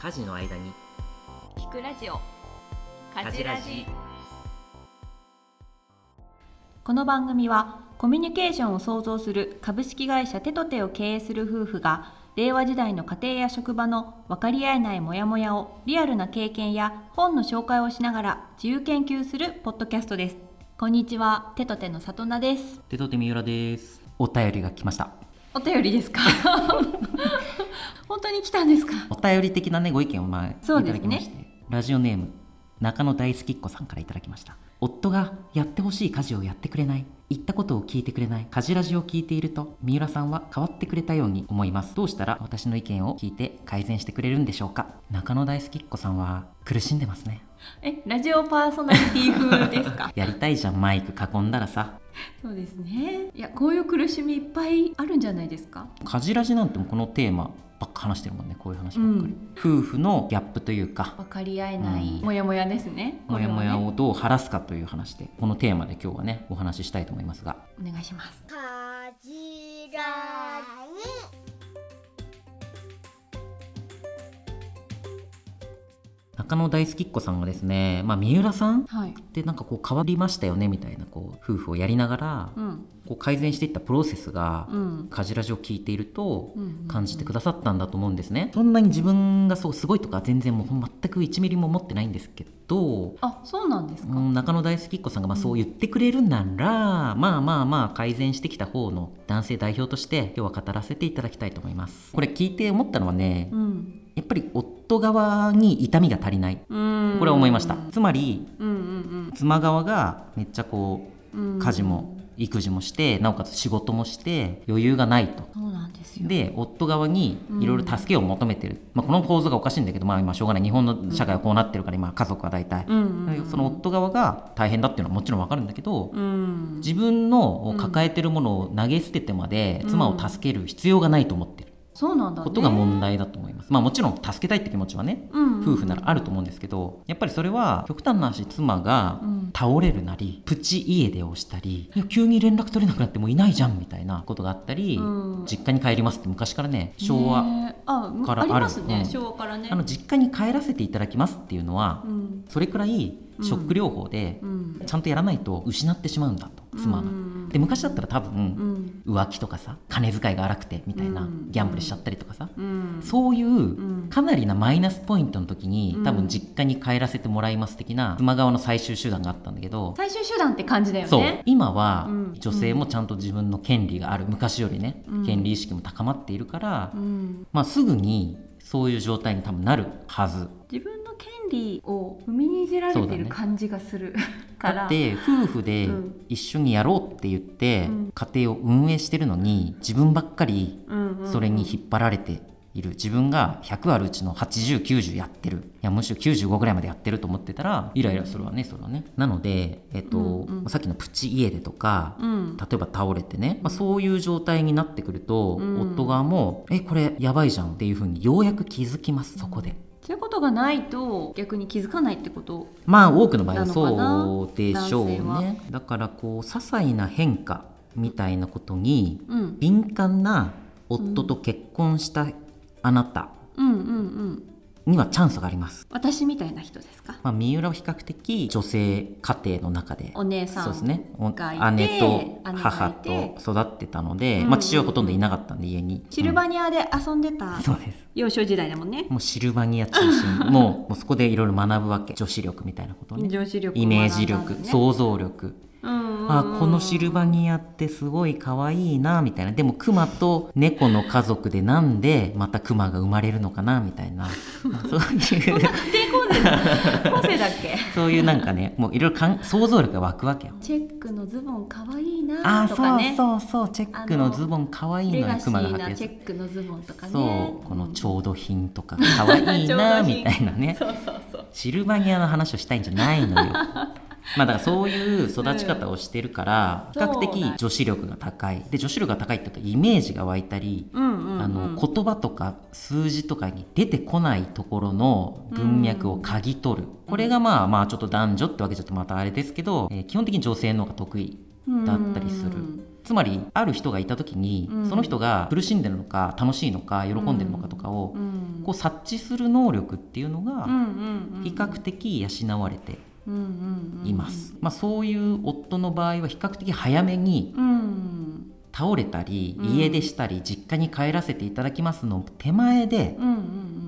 家事の間に。聞くラジオ。家事ラジ。この番組はコミュニケーションを創造する株式会社テトテを経営する夫婦が令和時代の家庭や職場の分かり合えないモヤモヤをリアルな経験や本の紹介をしながら自由研究するポッドキャストです。こんにちはテトテの里奈です。手と手三浦ですお便りが来ました。お便りですか？本当に来たんですか？お便り的なねご意見を前いそうですね。ただきまして、ラジオネーム中野大好きっ子さんからいただきました夫がやってほしい家事をやってくれない言ったことを聞いてくれない家事ラジを聞いていると三浦さんは変わってくれたように思います。どうしたら私の意見を聞いて改善してくれるんでしょうか。中野大好きっ子さんは苦しんでますね。えラジオパーソナリティ風ですか？やりたいじゃんマイク囲んだらさ。そうですね。いやこういう苦しみいっぱいあるんじゃないですか？家事ラジなんてもうこのテーマばっか話してるもんねこういう話ばっかり、夫婦のギャップというか。分かり合えない。うん。モヤモヤですね。モヤモヤこれはね。をどう晴らすかという話でこのテーマで今日はねお話ししたいと思いますが。お願いします。かじらに中野大好きっ子さんがですね、まあ、三浦さんっはい。てなんかこう変わりましたよねみたいなこう夫婦をやりながらうん。こう改善していったプロセスがうん。家事ラジを聞いているとうん感じてくださったんだと思うんですね。そんなに自分がそうすごいとか全然もう全く1ミリも思ってないんですけどあそうなんですか、うん中野大好きっ子さんがまあそう言ってくれるなら、まあまあまあ改善してきた方の男性代表として今日は語らせていただきたいと思います。これ聞いて思ったのはねうんぱり夫側に痛みが足りない。うん。これは思いました。つまりうんうん妻側がめっちゃこううん家事も育児もしてなおかつ仕事もして余裕がないと。そうなんですよ。で夫側にいろいろ助けを求めてる、まあ、この構図がおかしいんだけど、まあ、今しょうがない。日本の社会はこうなってるから今家族は大体、うんうんその夫側が大変だっていうのはもちろんわかるんだけど、うん。自分の抱えてるものを投げ捨ててまで妻を助ける必要がないと思ってるそうなんだね。ことが問題だと思います、まあもちろん助けたいって気持ちはねうんうん夫婦ならあると思うんですけどやっぱりそれは極端な話妻がうん。倒れるなりプチ家出をしたり急に連絡取れなくなってもういないじゃんみたいなことがあったり、うん。実家に帰りますって昔からね昭和、ねえあからありますね、うん昭和からね。あの実家に帰らせていただきますっていうのは、うん。それくらいショック療法でうん。ちゃんとやらないと失ってしまうんだと妻が。うん。で昔だったら多分、うん。浮気とかさ金遣いが荒くてみたいな、うん。ギャンブルしちゃったりとかさ、うん。そういう、ん。かなりなマイナスポイントの時に、うん。多分実家に帰らせてもらいます的な妻側の最終手段があったんだけど、最終手段って感じだよね。そう。今はうん。女性もちゃんと自分の権利がある。昔よりね、うん。権利意識も高まっているから、うん。まあ、すぐにそういう状態に多分なるはず。自分利を踏みにじられてる感じがするから。だって夫婦でうん。一緒にやろうって言ってうん。家庭を運営してるのに自分ばっかりそれに引っ張られている。自分が100あるうちの8090やってる。いやむしろ95ぐらいまでやってると思ってたらイライラするわねそれはね。なので、えっとうんうん。さっきのプチ家出とか、うん。例えば倒れてね、まあ、そういう状態になってくると、うん。夫側も「えこれやばいじゃん」っていうふうにようやく気づきますそこで。そういうことがないと逆に気づかないってことまあ多くの場合はそうでしょうね。だからこう些細な変化みたいなことにうん。敏感な夫と結婚したあなた。うんうんうんにはチャンスがあります、私みたいな人ですか？まあ、三浦は比較的女性家庭の中でお姉さんそうですね。姉と母と育ってたので、うんまあ、父はほとんどいなかったんで家に。シルバニアで遊んでたうん。そうです。幼少時代だもんね。もうシルバニア中心。もうもうそこでいろいろ学ぶわけ。女子力みたいなことをね。女子力をイメージ力、想像力あこのシルバニアってすごい可愛いなみたいな。でもクマと猫の家族でなんでまたクマが生まれるのかなみたいな。まあそういう。そういうなんかねもういろいろ想像力が湧くわけよ。チェックのズボンかわいいあーそうなとかねそうそうチェックのズボン可愛いのよレガシクマが履くやつェックのズボンとかね。そうこの調度品とか可愛いな みたいなね。そうそうそう。シルバニアの話をしたいんじゃないのよ。まあだからそういう育ち方をしてるから、比較的女子力が高い。で女子力が高いってとイメージが湧いたり、あの言葉とか数字とかに出てこないところの文脈を嗅ぎ取る、これがまあまあちょっと男女ってわけじゃちょっとまたあれですけど、えー基本的に女性の方が得意だったりする、つまりある人がいた時に、うん。その人が苦しんでるのか楽しいのか喜んでるのかとかを、うんこう察知する能力っていうのが比較的養われています、まあ、そういう夫の場合は比較的早めにうん倒れたりうん。家出したり実家に帰らせていただきますの手前で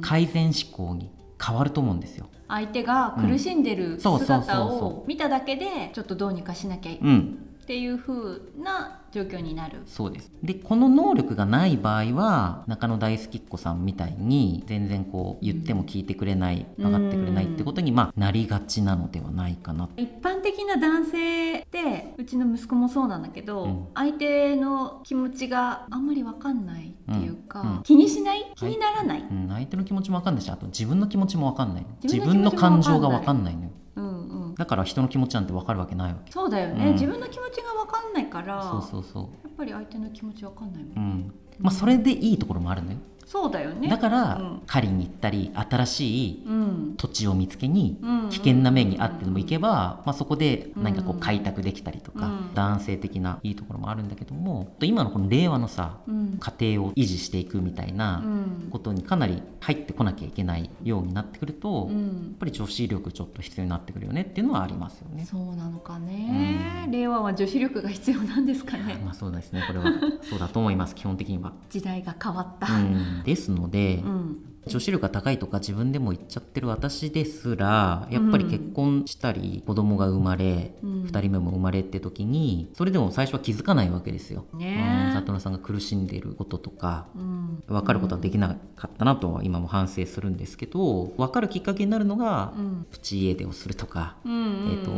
改善志向に変わると思うんですよ。相手が苦しんでる姿そを見ただけでちょっとどうにかしなきゃいうん。っていう風な状況になる。そうです。でこの能力がない場合は中野大好きっ子さんみたいに全然こう言っても聞いてくれない分かってくれないってことにまあなりがちなのではないかな。一般的な男性ってうちの息子もそうなんだけど、うん。相手の気持ちがあんまり分かんないっていうか、うん。うん。気にしない？気にならない、うん、相手の気持ちも分かんないしあと自分の気持ちも分かんない。の自自分の感情が分かんないのようんうん、だから人の気持ちなんて分かるわけないわけ。そうだよね、うん。自分の気持ちが分かんないからそうそうそやっぱり相手の気持ち分かんないもん、ううんまあそれでいいところもあるのよ。そうだよね。だから、うん。狩りに行ったり新しいうん。土地を見つけにうん危険な面にあってでも行けば、まあ、そこで何かこううん開拓できたりとか、うん。男性的ないいところもあるんだけども今のこの令和のさうん家庭を維持していくみたいなうん。ことにかなり入ってこなきゃいけないようになってくると、やっうんぱり女子力ちょっと必要になってくるよねっていうのはありますよね。そうなのかね、令和は女子力が必要なんですかね。まあそうですね。これはそうだと思います。基本的には。時代が変わった、うん、ですので、うん女子力が高いとか自分でも言っちゃってる私ですらやっぱり結婚したり子供が生まれ、うん。2人目も生まれって時にそれでも最初は気づかないわけですよ。ね。うん里野さんが苦しんでいることとかうん。分かることはできなかったなとは今も反省するんですけど分かるきっかけになるのが、うん。プチ家出をするとか、うんうんえーと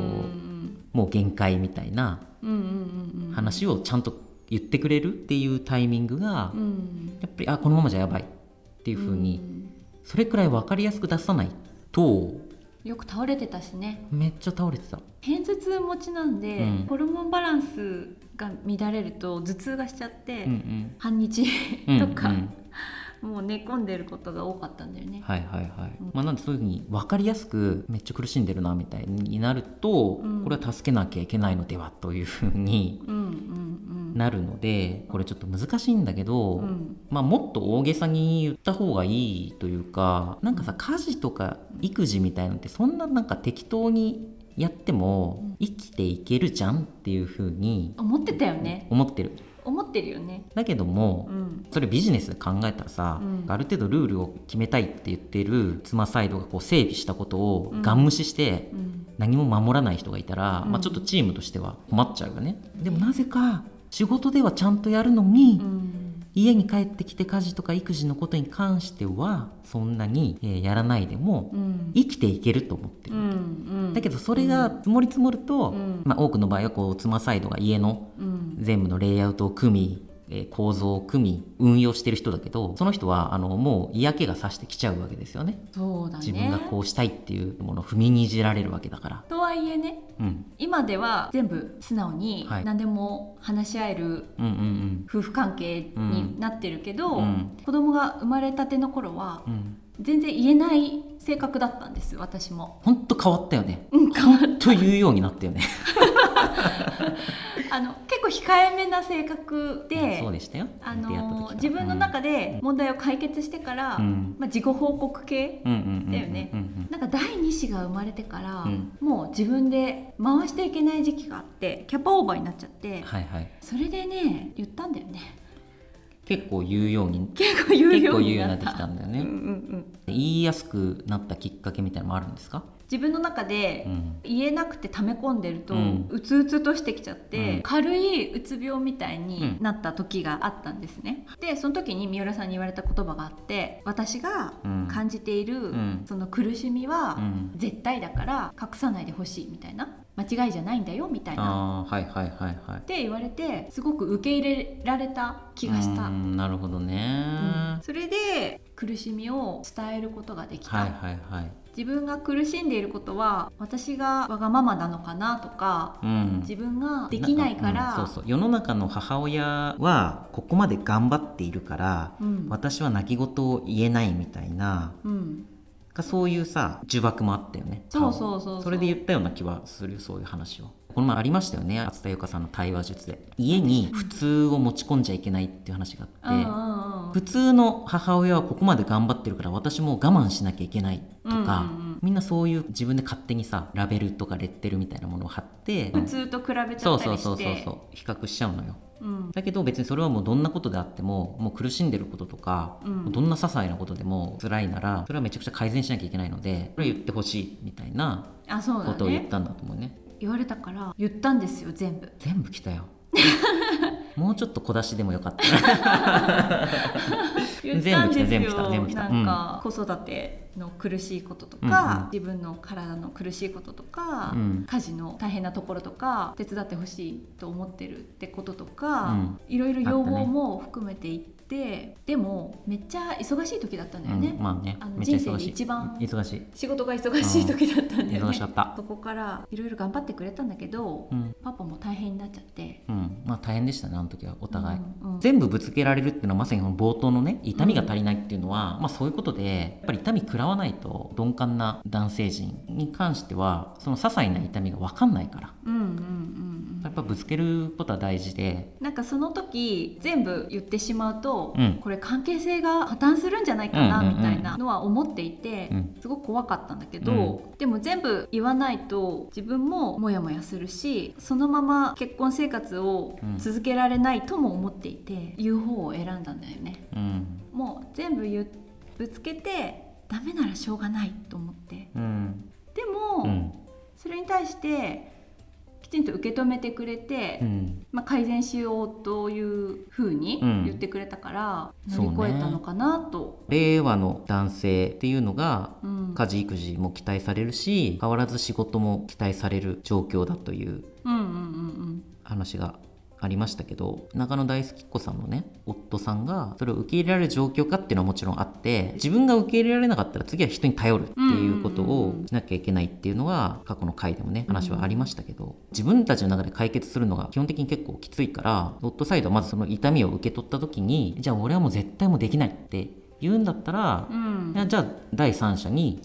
もう限界みたいな話をちゃんと言ってくれるっていうタイミングが、うん。やっぱりあこのままじゃやばいっていう風に、それくらい分かりやすく出さないと。よく倒れてたしね。めっちゃ倒れてた。偏頭痛持ちなんで、うん。ホルモンバランスが乱れると頭痛がしちゃって、うんうん。半日うんとか、うんもう寝込んでることが多かったんだよね。はいはいはい、まあ、なんでそういうふうに分かりやすくめっちゃ苦しんでるなみたいになると、うん。これは助けなきゃいけないのではというふうにうんうんなるのでこれちょっと難しいんだけど、うん。うんまあ、もっと大げさに言った方がいいというかなんかさ家事とか育児みたいのってそんななんか適当にやっても生きていけるじゃんっていうふうに思ってたよね。思ってる。思ってるよね。だけども、うん。それビジネスで考えたらさ、うん。ある程度ルールを決めたいって言ってる妻サイドがこう整備したことをうん。ガン無視してうん。何も守らない人がいたら、うん。まあ、ちょっとチームとしては困っちゃうよね。でもなぜか仕事ではちゃんとやるのに、うん家に帰ってきて家事とか育児のことに関してはそんなに、えーやらないでもうん。生きていけると思ってる。うんうん。だけどそれが積もり積もると、うん。まあ、多くの場合はこう妻サイドが家のうん。全部のレイアウトを組み、えー構造を組み運用してる人だけどその人はあのもう嫌気がさしてきちゃうわけですよね。そうだね。自分がこうしたいっていうものを踏みにじられるわけだから。とはいえねうん。今では全部素直にはい。何でも話し合える夫婦関係になってるけど、うん。子供が生まれたての頃はうん。全然言えない性格だったんです私も。ほんと変わったよね。うん、変わっと言うようになったよね あの結構控えめな性格でそうでしたよ。あの自分の中で問題を解決してから、うん。まあ、自己報告系だよね。なんか第二子が生まれてから、うん。もう自分で回していけない時期があってキャパオーバーになっちゃってはいはい。それでね言ったんだよね。結構言うように結構言うように言うようになってきたんだよね、うんうんうん。言いやすくなったきっかけみたいなのもあるんですか？自分の中でうん。言えなくて溜め込んでると、うん。うつうつとしてきちゃって、うん。軽いうつ病みたいになった時があったんですね。でその時に三浦さんに言われた言葉があって私がうん。感じている、ん。その苦しみはうん。絶対だから隠さないでほしいみたいな間違いじゃないんだよみたいな。はいはいはいはい。って言われてすごく受け入れられた気がした。うんなるほどね、うん。それで苦しみを伝えることができた、はいはいはい。自分が苦しんでいることは私がわがままなのかなとかうん。自分ができないから、うんそうそう。世の中の母親はここまで頑張っているから、うん。私は泣き言を言えないみたいな。うんかそういうさ呪縛もあったよね。そうそうそうそれで言ったような気はするそういう話をこの前ありましたよね。厚田由香さんの対話術で。家に普通を持ち込んじゃいけないっていう話があって、普通の母親はここまで頑張ってるから私も我慢しなきゃいけないとか、うんうんうんみんなそういう自分で勝手にさラベルとかレッテルみたいなものを貼って、普通と比べちゃったりして。そうそうそうそうそう比較しちゃうのよ。うん。だけど別にそれはもうどんなことであってももう苦しんでることとか、うん。どんな些細なことでも辛いならそれはめちゃくちゃ改善しなきゃいけないのでそれは言ってほしいみたいなことを言っねたんだと思うね。言われたから言ったんですよ全部。全部来たよ もうちょっと小出しでもよかった。言ったんですよ。全部来た全部来たなんか、子育ての苦しいこととか、自分の体の苦しいこととか、うん。家事の大変なところとか手伝ってほしいと思ってるってこととか、うん。いろいろ要望も含めていって、でもめっちゃ忙しい時だったんだよね、うん、まあねあの人生で一番忙しい。仕事が忙しい時だったんだよね、そこからいろいろ頑張ってくれたんだけど、うん、パパも大変になっちゃって。うん、まあ大変でしたねあの時はお互い、うんうん。全部ぶつけられるっていうのはまさにこの冒頭のね痛みが足りないっていうのは、まあそういうことでやっぱり痛み食らわないと鈍感な男性陣に関してはその些細な痛みが分かんないからうんうんうんっぱぶつけることは大事で。なんかその時全部言ってしまうと、うん。これ関係性が破綻するんじゃないかなみたいなのは思っていて、うん。すごく怖かったんだけど、でも全部言わないと自分もモヤモヤするしそのまま結婚生活を続けられないとも思っていて、言う方を選んだんだよね。うん。もう全部言うぶつけてダメならしょうがないと思って。うん。でも、うん。それに対してきちんと受け止めてくれて、うん。まあ、改善しようというふうにうん。言ってくれたから、乗り越えたのかなと。令和の男性っていうのがうん。家事育児も期待されるし変わらず仕事も期待される状況だという話がありましたけど中野大輔子さんのね夫さんがそれを受け入れられる状況かっていうのはもちろんあって自分が受け入れられなかったら次は人に頼るっていうことをしなきゃいけないっていうのが過去の回でもね話はありましたけど自分たちの中で解決するのが基本的に結構きついから夫サイドはまずその痛みを受け取った時にじゃあ俺はもう絶対もうできないって言うんだったらう、ん、じゃあ第三者に。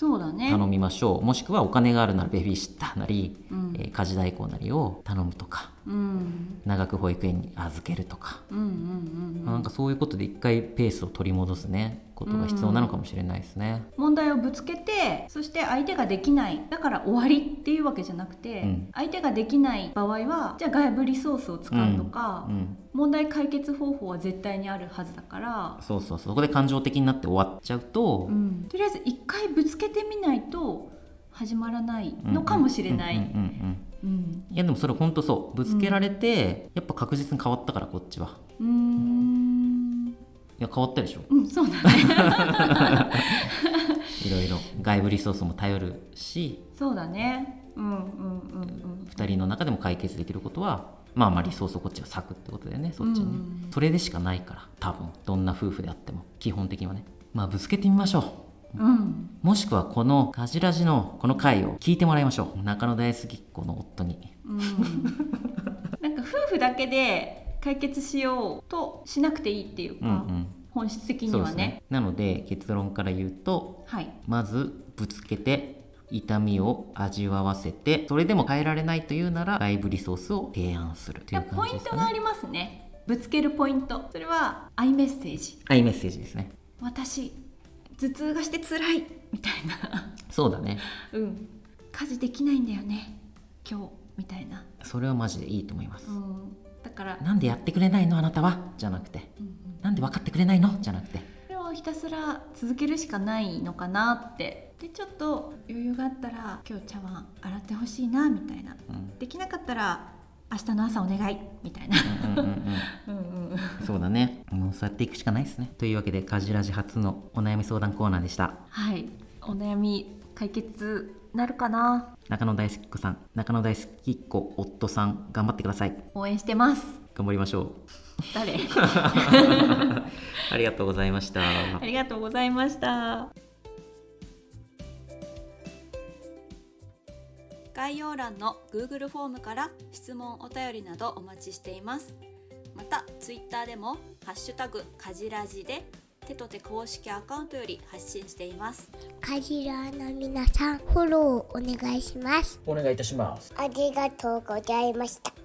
頼みましょう。もしくはお金があるならベビーシッターなり、うん。えー家事代行なりを頼むとかうん。長く保育園に預けるとか、うんうんうんまあなんかそういうことで一回ペースを取り戻すね。ことが必要なのかもしれないですね。問題をぶつけてそして相手ができない。だから終わりっていうわけじゃなくて、うん。相手ができない場合はじゃあ外部リソースを使うとか、うん、問題解決方法は絶対にあるはずだから、そうそうそこで感情的になって終わっちゃうと、うん。とりあえず一回ぶつけてみないと始まらないのかもしれない。うん。うんうんうんうんいやでもそれ本当そう。ぶつけられて、やっぱ確実に変わったからこっちは。うーん。いや変わったでしょ。うん、そうだね。いろいろ。外部リソースも頼るし。そうだね。うんうんうんうん。2人の中でも解決できることはまあまあリソースをこっちが割くってことだよねそっちにね、うん。それでしかないから多分。どんな夫婦であっても。基本的にはね。まあぶつけてみましょううん、もしくはこの「かじらじ」のこの回を聞いてもらいましょう。中野大好きっ子の夫に。うん、なんか夫婦だけで解決しようとしなくていいっていうか、うんうん。本質的にはね。ね。なので結論から言うとはい。まずぶつけて痛みを味わわせてそれでも変えられないというなら外部リソースを提案するというポイン感じですかね。トがありますね。ぶつけるポイント。それはアイメッセージ。アイメッセージですね。私頭痛がして辛いみたいな。そうだね。うん。家事できないんだよね今日みたいな、それはマジでいいと思います、うん、だから、なんでやってくれないのあなたは？じゃなくて。うんなんで分かってくれないの？じゃなくて。それをひたすら続けるしかないのかなって。でちょっと余裕があったら今日茶碗洗ってほしいなみたいな。うん。できなかったら明日の朝お願い。みたいな。そうだね。もうそうやっていくしかないですね。というわけでカジラジ初のお悩み相談コーナーでした。はい。お悩み解決なるかな？中野大好き子さん。中野大好きっ子夫さん頑張ってください。応援してます。頑張りましょう。誰？ありがとうございました。ありがとうございました概要欄の Google フォームから質問お便りなどお待ちしています。また Twitter でもハッシュタグかじらじでテトテ公式アカウントより発信しています。カジラーの皆さんフォローお願いします。お願いいたします。ありがとうございました